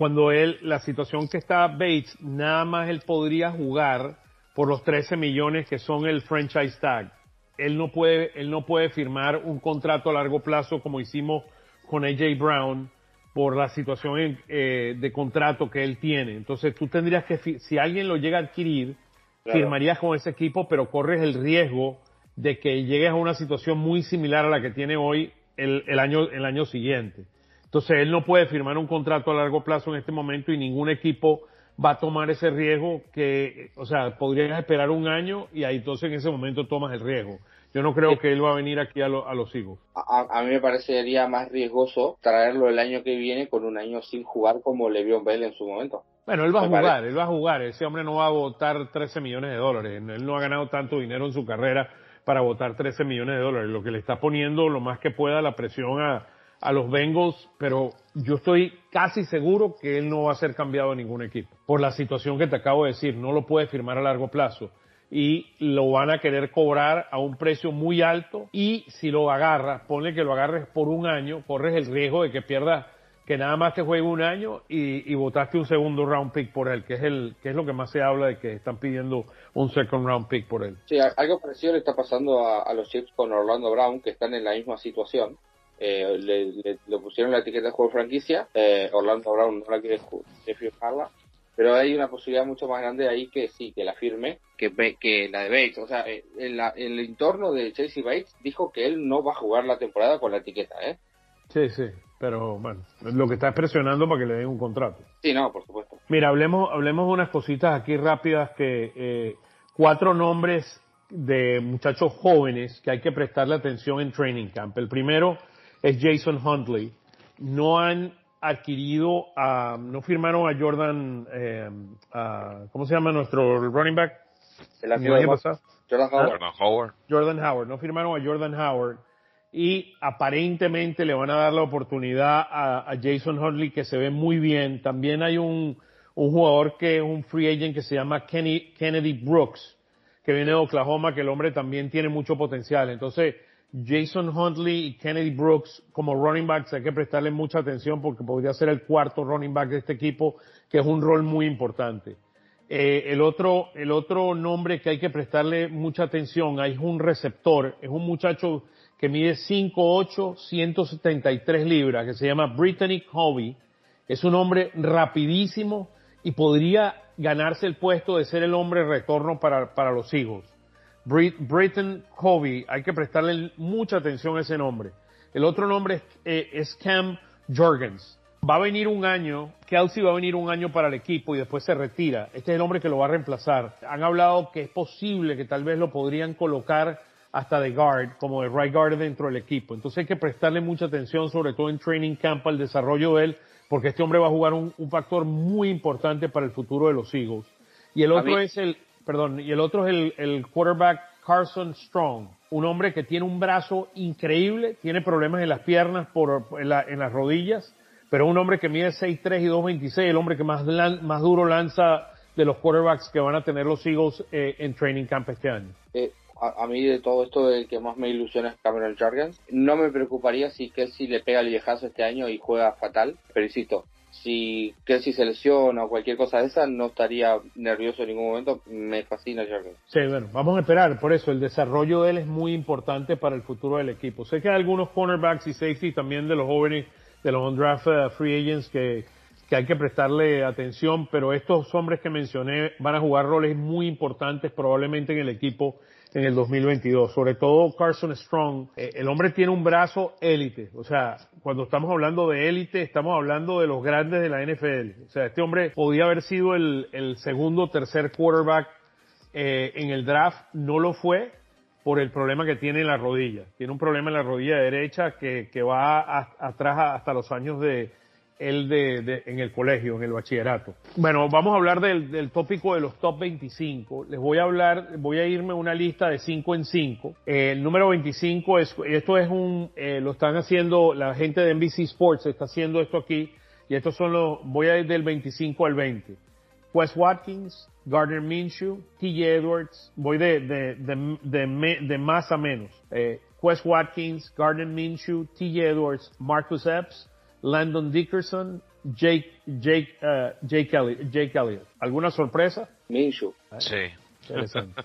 cuando él, la situación que está Bates, nada más él podría jugar por los 13 millones que son el franchise tag. Él no puede, él no puede firmar un contrato a largo plazo como hicimos con AJ Brown por la situación eh, de contrato que él tiene. Entonces tú tendrías que, si alguien lo llega a adquirir, firmarías con ese equipo, pero corres el riesgo de que llegues a una situación muy similar a la que tiene hoy el, el año, el año siguiente. Entonces él no puede firmar un contrato a largo plazo en este momento y ningún equipo va a tomar ese riesgo que, o sea, podrías esperar un año y ahí entonces en ese momento tomas el riesgo. Yo no creo que él va a venir aquí a, a los hijos. A, mí me parecería más riesgoso traerlo el año que viene con un año sin jugar como Le'Veon Bell en su momento. Bueno, él va a jugar, él va a jugar. Ese hombre no va a votar 13 millones de dólares. Él no ha ganado tanto dinero en su carrera para votar 13 millones de dólares. Lo que le está poniendo lo más que pueda la presión a, a los Bengals, pero yo estoy casi seguro que él no va a ser cambiado a ningún equipo. Por la situación que te acabo de decir, no lo puede firmar a largo plazo. Y lo van a querer cobrar a un precio muy alto. Y si lo agarras, ponle que lo agarres por un año, corres el riesgo de que pierdas, que nada más te juegue un año y, y votaste un segundo round pick por él, que es el, que es lo que más se habla de que están pidiendo un second round pick por él. Sí, algo parecido le está pasando a, a los Chiefs con Orlando Brown, que están en la misma situación eh, le, pusieron la etiqueta de juego franquicia, eh, Orlando Brown no la quiere, firmarla, pero hay una posibilidad mucho más grande ahí que sí, que la firme, que, que la de Bates. O sea, eh, en, el entorno de Chelsea Bates dijo que él no va a jugar la temporada con la etiqueta, ¿eh? Sí, sí, pero bueno, lo que está es presionando para que le den un contrato. Sí, no, por supuesto. Mira, hablemos, hablemos unas cositas aquí rápidas que eh, cuatro nombres de muchachos jóvenes que hay que prestarle atención en Training Camp. El primero es Jason Huntley. No han adquirido, a, no firmaron a Jordan, eh, ¿cómo se llama nuestro running back? El Jordan Howard. Jordan Howard. No firmaron a Jordan Howard y aparentemente le van a dar la oportunidad a, Jason Huntley que se ve muy bien. También hay un, un jugador que es un free agent que se llama Kenny, Kennedy Brooks, que viene de Oklahoma, que el hombre también tiene mucho potencial. Entonces, Jason Huntley y Kennedy Brooks como running backs hay que prestarle mucha atención porque podría ser el cuarto running back de este equipo, que es un rol muy importante. Eh, el otro, el otro nombre que hay que prestarle mucha atención es un receptor, es un muchacho que mide 5'8", 173 libras, que se llama Brittany Covey. Es un hombre rapidísimo y podría ganarse el puesto de ser el hombre retorno para, para los Eagles. Britton Covey, hay que prestarle mucha atención a ese nombre. El otro nombre es, eh, Cam Jorgens. Va a venir un año, Kelsey va a venir un año para el equipo y después se retira. Este es el hombre que lo va a reemplazar. Han hablado que es posible que tal vez lo podrían colocar hasta de guard, como de right guard dentro del equipo. Entonces hay que prestarle mucha atención, sobre todo en training camp, al desarrollo de él, porque este hombre va a jugar un, factor muy importante para el futuro de los Eagles. Y el otro es el, perdón, y el otro es el, quarterback Carson Strong, un hombre que tiene un brazo increíble, tiene problemas en las piernas, por, en, las rodillas, pero un hombre que mide 6'3 y 2'26, el hombre que más, más duro lanza de los quarterbacks que van a tener los Eagles eh, en training camp este año. Eh, a, mí de todo esto el que más me ilusiona es Cameron Jargens. No me preocuparía si Kelsey le pega el viejazo este año y juega fatal, pero insisto, si Kelsey se lesiona o cualquier cosa de esa, no estaría nervioso en ningún momento. Me fascina Jerry. Sí, bueno, vamos a esperar. Por eso, el desarrollo de él es muy importante para el futuro del equipo. Sé que hay algunos cornerbacks y safety también de los jóvenes, de los on-draft uh, free agents que, que hay que prestarle atención, pero estos hombres que mencioné van a jugar roles muy importantes probablemente en el equipo en el 2022. Sobre todo Carson Strong. Eh, el hombre tiene un brazo élite. O sea, cuando estamos hablando de élite, estamos hablando de los grandes de la NFL. O sea, este hombre podía haber sido el, segundo tercer quarterback eh, en el draft. No lo fue por el problema que tiene en la rodilla. Tiene un problema en la rodilla derecha que, que va atrás hasta los años de, el de, en el colegio, en el bachillerato. Bueno, vamos a hablar del, tópico de los top 25. Les voy a hablar, voy a irme una lista de 5 en 5. Eh, el número 25 es, esto es un, eh, lo están haciendo, la gente de NBC Sports está haciendo esto aquí, y estos son los, voy a ir del 25 al 20. Wes Watkins, Gardner Minshew, T.J. Edwards, voy de, de, de, de, más a menos. Eh, Wes Watkins, Gardner Minshew, T.J. Edwards, Marcus Epps, Landon Dickerson, Jake, Jake, uh, Jake, Elliott, Jake Elliott. ¿Alguna sorpresa? Minshew. Sí. Interesante.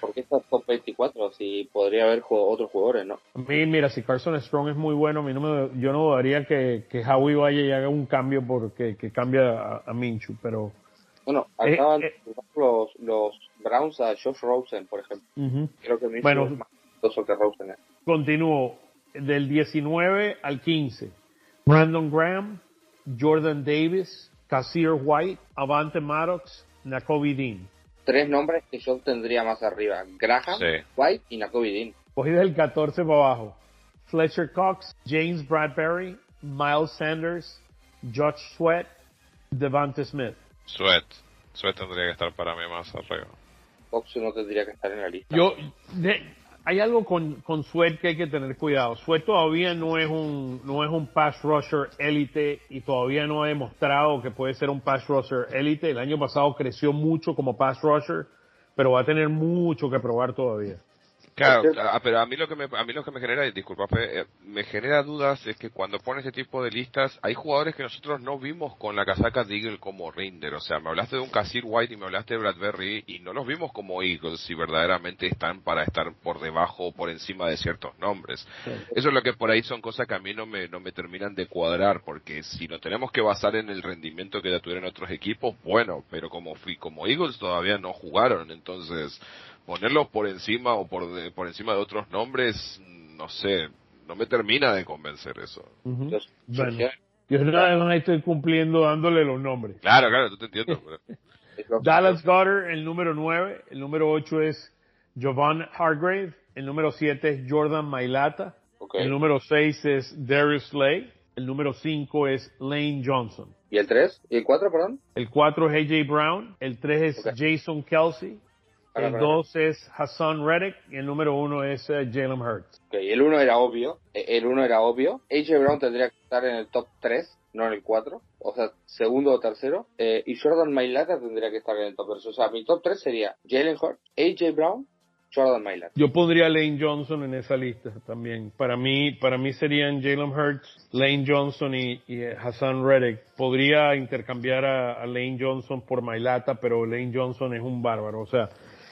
¿Por qué está top 24? Si podría haber otros jugadores, ¿no? A mí, mira, si Carson Strong es muy bueno, a mí no me, yo no dudaría que, que Howie vaya y haga un cambio porque que cambie a, a Minshew, pero... Bueno, eh, acaban eh, los, los Browns a Josh Rosen, por ejemplo. Creo que Minshew bueno, es más que Rosen. ¿eh? Continúo del 19 al 15. Brandon Graham, Jordan Davis, Casir White, Avante Maddox, Nakobe Dean. Tres nombres que yo tendría más arriba. Graham, White y Nakobe Dean. Cogí del 14 para abajo. Fletcher Cox, James Bradbury, Miles Sanders, Josh Sweat, Devante Smith. Sweat. Sweat tendría que estar para mí más arriba. Cox no tendría que estar en la lista. Yo, hay algo con, con Sweat que hay que tener cuidado. Sweat todavía no es un, no es un pass rusher élite y todavía no ha demostrado que puede ser un pass rusher élite. El año pasado creció mucho como pass rusher, pero va a tener mucho que probar todavía. Claro, ah, pero a mí lo que me, a mí lo que me genera, disculpa, eh, me genera dudas es que cuando pone ese tipo de listas, hay jugadores que nosotros no vimos con la casaca de Eagle como Rinder. O sea, me hablaste de un Casir White y me hablaste de Bradbury y no los vimos como Eagles si verdaderamente están para estar por debajo o por encima de ciertos nombres. Eso es lo que por ahí son cosas que a mí no me, no me terminan de cuadrar, porque si nos tenemos que basar en el rendimiento que ya tuvieron otros equipos, bueno, pero como fui, como Eagles todavía no jugaron, entonces ponerlos por encima o por, por encima de otros nombres, no sé, no me termina de convencer eso. bueno, yo nada más estoy cumpliendo dándole los nombres. Claro, claro, tú te entiendo. Dallas Goddard, el número 9, el número 8 es Jovan Hargrave, el número 7 es Jordan Mailata, el número 6 es Darius Slay, el número 5 es Lane Johnson. ¿Y el 3? ¿Y el 4, perdón? El 4 es AJ Brown, el 3 es Jason Kelsey, el 2 es Hassan Reddick y el número 1 es uh, Jalen Hurts. Okay, el 1 era obvio. E, el 1 era obvio. AJ Brown tendría que estar en el top 3, no en el 4. O sea, segundo o tercero. Eh, y Jordan Mailata tendría que estar en el top 3. O sea, mi top 3 sería Jalen Hurts, AJ Brown, Jordan Mailata. Yo pondría a Lane Johnson en esa lista también. Para mí, para mí serían Jalen Hurts, Lane Johnson y, Hassan Reddick. Podría intercambiar a, a Lane Johnson por Mailata, pero Lane Johnson es un bárbaro. O sea,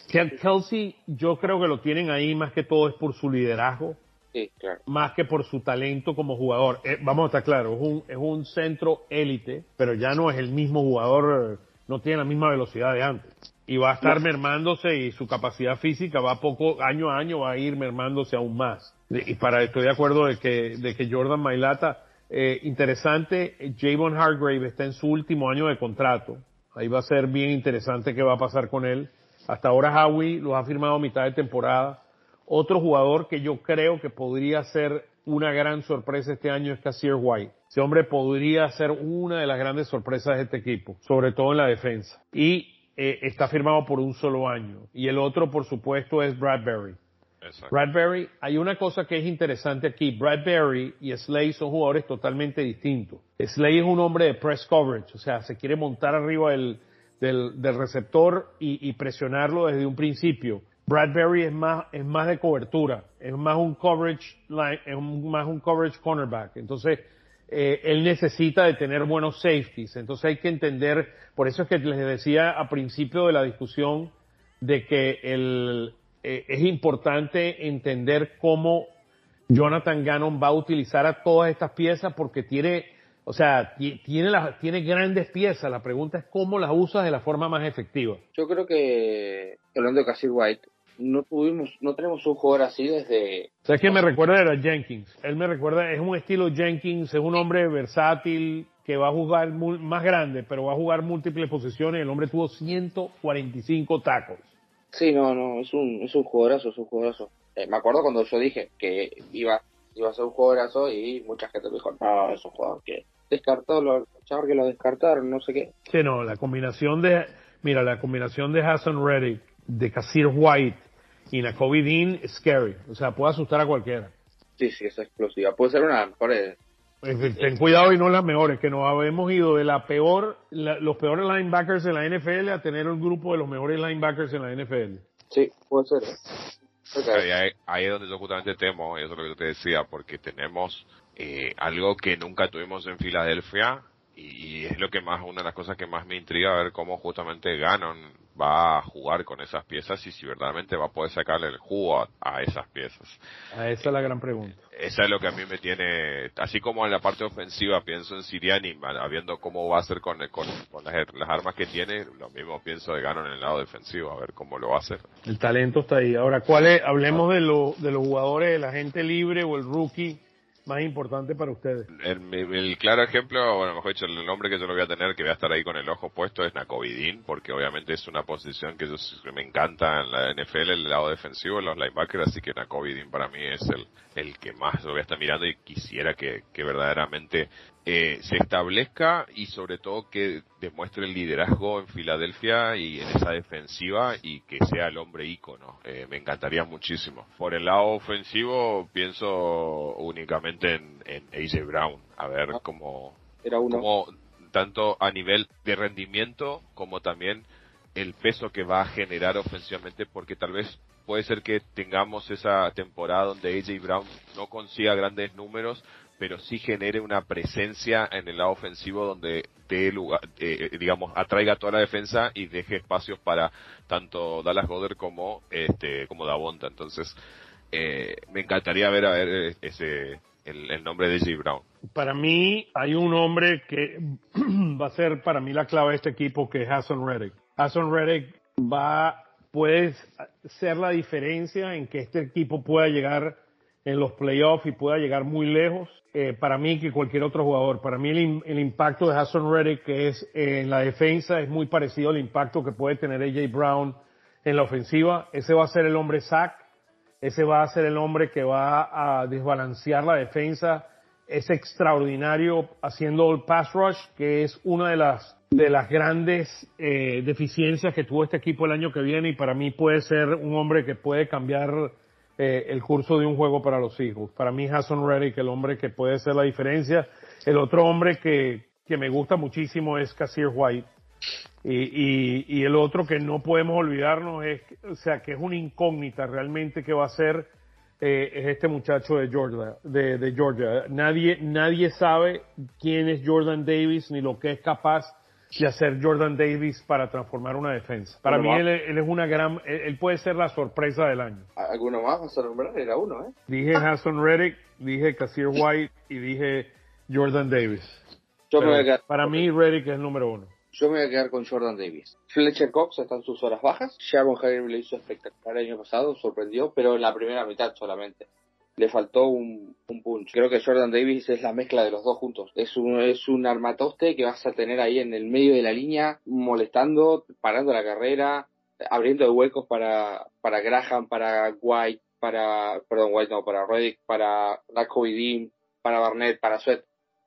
Kelsey, yo creo que lo tienen ahí más que todo es por su liderazgo, sí, claro. más que por su talento como jugador. Eh, vamos a estar claros, es un, es un centro élite, pero ya no es el mismo jugador, no tiene la misma velocidad de antes. Y va a estar mermándose y su capacidad física va poco, año a año va a ir mermándose aún más. Y para estoy de acuerdo de que, de que Jordan Mailata, eh, interesante, Javon Hargrave está en su último año de contrato. Ahí va a ser bien interesante qué va a pasar con él. Hasta ahora Howie lo ha firmado a mitad de temporada. Otro jugador que yo creo que podría ser una gran sorpresa este año es Cassier White. Ese hombre podría ser una de las grandes sorpresas de este equipo, sobre todo en la defensa. Y eh, está firmado por un solo año. Y el otro, por supuesto, es Bradbury. Bradbury, hay una cosa que es interesante aquí. Bradbury y Slay son jugadores totalmente distintos. Slay es un hombre de press coverage, o sea, se quiere montar arriba del, del, del receptor y, y, presionarlo desde un principio. Bradbury es más, es más de cobertura, es más un coverage line, es más un coverage cornerback. Entonces, eh, él necesita de tener buenos safeties. Entonces hay que entender, por eso es que les decía a principio de la discusión de que el, eh, es importante entender cómo Jonathan Gannon va a utilizar a todas estas piezas porque tiene, o sea, tiene, las, tiene grandes piezas. La pregunta es cómo las usas de la forma más efectiva. Yo creo que, hablando de Cassie White, no tuvimos, no tenemos un jugador así desde. ¿Sabes quién me recuerda? Era Jenkins. Él me recuerda, es un estilo Jenkins, es un hombre versátil que va a jugar más grande, pero va a jugar múltiples posiciones. El hombre tuvo 145 tacos. Sí, no, no, es un, es un jugadorazo, es un jugadorazo. Eh, me acuerdo cuando yo dije que iba, iba a ser un jugadorazo y mucha gente me dijo, no, es un jugador que descartó, lo, que lo descartaron, no sé qué. Sí, no, la combinación de, mira, la combinación de Hassan Reddick, de Casir White y Nakobe Dean es scary. O sea, puede asustar a cualquiera. Sí, sí, es explosiva. Puede ser una mejor pues, ten cuidado y no las mejores, que nos hemos ido de la peor, los peores linebackers en la NFL a tener un grupo de los mejores linebackers en la NFL. Sí, puede ser. ¿Eh? Ahí, es donde yo justamente temo, eso es lo que yo te decía, porque tenemos eh, algo que nunca tuvimos en Filadelfia y es lo que más, una de las cosas que más me intriga ver cómo justamente Ganon va a jugar con esas piezas y si verdaderamente va a poder sacarle el jugo a, esas piezas. A esa es la gran pregunta. Esa es lo que a mí me tiene, así como en la parte ofensiva pienso en Siriani, viendo cómo va a hacer con, con, las, armas que tiene, lo mismo pienso de Ganon en el lado defensivo, a ver cómo lo va a hacer. El talento está ahí. Ahora, ¿cuál es? Hablemos de, lo, de los jugadores, la gente libre o el rookie más importante para ustedes? El, claro ejemplo, bueno, mejor dicho, el nombre que yo lo voy a tener, que voy a estar ahí con el ojo puesto, es Nakovidin, porque obviamente es una posición que me encanta en la NFL, el lado defensivo, los linebackers, así que Nakovidin para mí es el, el que más lo voy a estar mirando y quisiera que, que verdaderamente eh, se establezca y sobre todo que demuestre el liderazgo en Filadelfia y en esa defensiva y que sea el hombre ícono. Eh, me encantaría muchísimo. Por el lado ofensivo pienso únicamente en, en AJ Brown, a ver ah, cómo, Era uno. tanto a nivel de rendimiento como también el peso que va a generar ofensivamente porque tal vez puede ser que tengamos esa temporada donde AJ Brown no consiga grandes números, pero sí genere una presencia en el lado ofensivo donde dé lugar, eh, eh, digamos, atraiga toda la defensa y deje espacios para tanto Dallas Goddard como este como Davonta. Entonces, eh, me encantaría ver a ver ese el, nombre de J. Brown. Para mí hay un hombre que va a ser para mí la clave de este equipo que es Hassan Reddick. Hassan Reddick va puede ser la diferencia en que este equipo pueda llegar en los playoffs y pueda llegar muy lejos eh, para mí que cualquier otro jugador. Para mí el, impacto de Hassan Reddick que es eh, en la defensa es muy parecido al impacto que puede tener AJ Brown en la ofensiva. Ese va a ser el hombre sack, ese va a ser el hombre que va a desbalancear la defensa. Es extraordinario haciendo el pass rush, que es una de las de las grandes eh, deficiencias que tuvo este equipo el año que viene y para mí puede ser un hombre que puede cambiar eh, el curso de un juego para los hijos. Para mí Hassan Reddick, el hombre que puede ser la diferencia. El otro hombre que, que me gusta muchísimo es Casir White. Y, y, el otro que no podemos olvidarnos es, o sea, que es una incógnita realmente que va a ser eh, es este muchacho de Georgia, de Georgia. Nadie, nadie sabe quién es Jordan Davis ni lo que es capaz y hacer Jordan Davis para transformar una defensa. Para mí él, es una gran, él, puede ser la sorpresa del año. ¿Alguno más vas a nombrar? Era uno, ¿eh? Dije Hassan Reddick, dije Casir White y dije Jordan Davis. para mí Reddick es el número uno. Yo me voy a quedar con Jordan Davis. Fletcher Cox está en sus horas bajas. Sharon Harry le hizo espectacular el año pasado, sorprendió, pero en la primera mitad solamente le faltó un, un, punch. Creo que Jordan Davis es la mezcla de los dos juntos. Es un, es un armatoste que vas a tener ahí en el medio de la línea, molestando, parando la carrera, abriendo huecos para, para Graham, para White, para, perdón, White no, para Reddick, para Dean, para Barnett, para Sweat.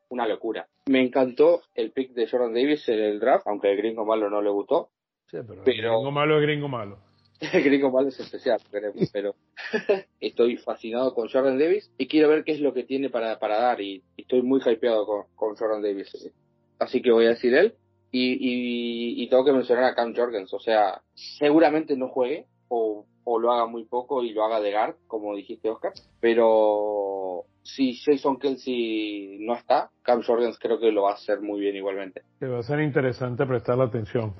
Una locura. Me encantó el pick de Jordan Davis en el draft, aunque el gringo malo no le gustó. Sí, pero, el gringo malo es gringo malo. El gringo malo es especial, pero estoy fascinado con Jordan Davis y quiero ver qué es lo que tiene para, para dar y, estoy muy hypeado con, con, Jordan Davis. Así que voy a decir él y, y, tengo que mencionar a Cam Jorgens, o sea, seguramente no juegue o, o lo haga muy poco y lo haga de guard, como dijiste Oscar, pero si Jason Kelsey no está, Cam Jorgens creo que lo va a hacer muy bien igualmente. Que va a ser interesante prestar la atención.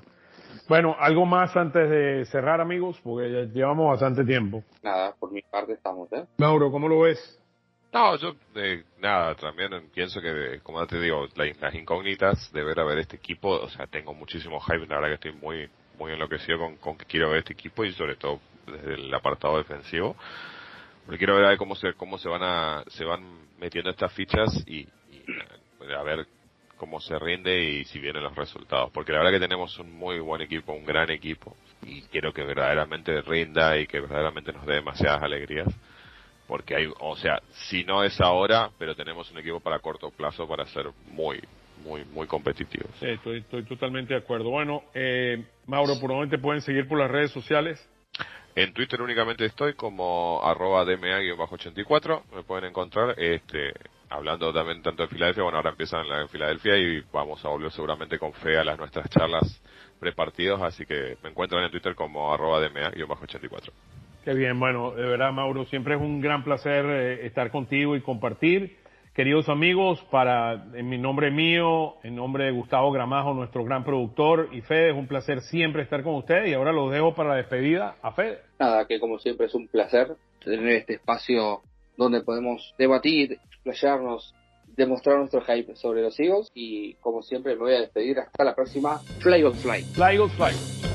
Bueno, algo más antes de cerrar, amigos, porque ya llevamos bastante tiempo. Nada, por mi parte estamos, ¿eh? Mauro, ¿cómo lo ves? No, yo, eh, nada, también pienso que, como te digo, las incógnitas de ver a ver este equipo, o sea, tengo muchísimo hype, la verdad que estoy muy, muy enloquecido con, con que quiero ver este equipo y sobre todo desde el apartado defensivo. Porque quiero ver a ver cómo se, cómo se van a, se van metiendo estas fichas y, y a ver cómo se rinde y si vienen los resultados. Porque la verdad que tenemos un muy buen equipo, un gran equipo y quiero que verdaderamente rinda y que verdaderamente nos dé demasiadas alegrías porque hay, o sea, si no es ahora, pero tenemos un equipo para corto plazo para ser muy, muy, muy competitivos. Sí, estoy, estoy totalmente de acuerdo. Bueno, eh, Mauro, ¿por dónde te pueden seguir por las redes sociales? En Twitter únicamente estoy como arroba DMA-84, me pueden encontrar, este, hablando también tanto de Filadelfia, bueno, ahora empiezan la en Filadelfia y vamos a volver seguramente con fe a las nuestras charlas prepartidos, así que me encuentran en Twitter como arroba DMA-84. Qué bien, bueno, de verdad, Mauro, siempre es un gran placer eh, estar contigo y compartir. Queridos amigos, para en mi nombre mío, en nombre de Gustavo Gramajo, nuestro gran productor, y Fede, es un placer siempre estar con ustedes y ahora los dejo para la despedida a Fede. Nada, que como siempre es un placer tener este espacio donde podemos debatir, explayarnos, demostrar nuestro hype sobre los Eagles y como siempre me voy a despedir hasta la próxima Fly on Fly. Fly Eagles Fly.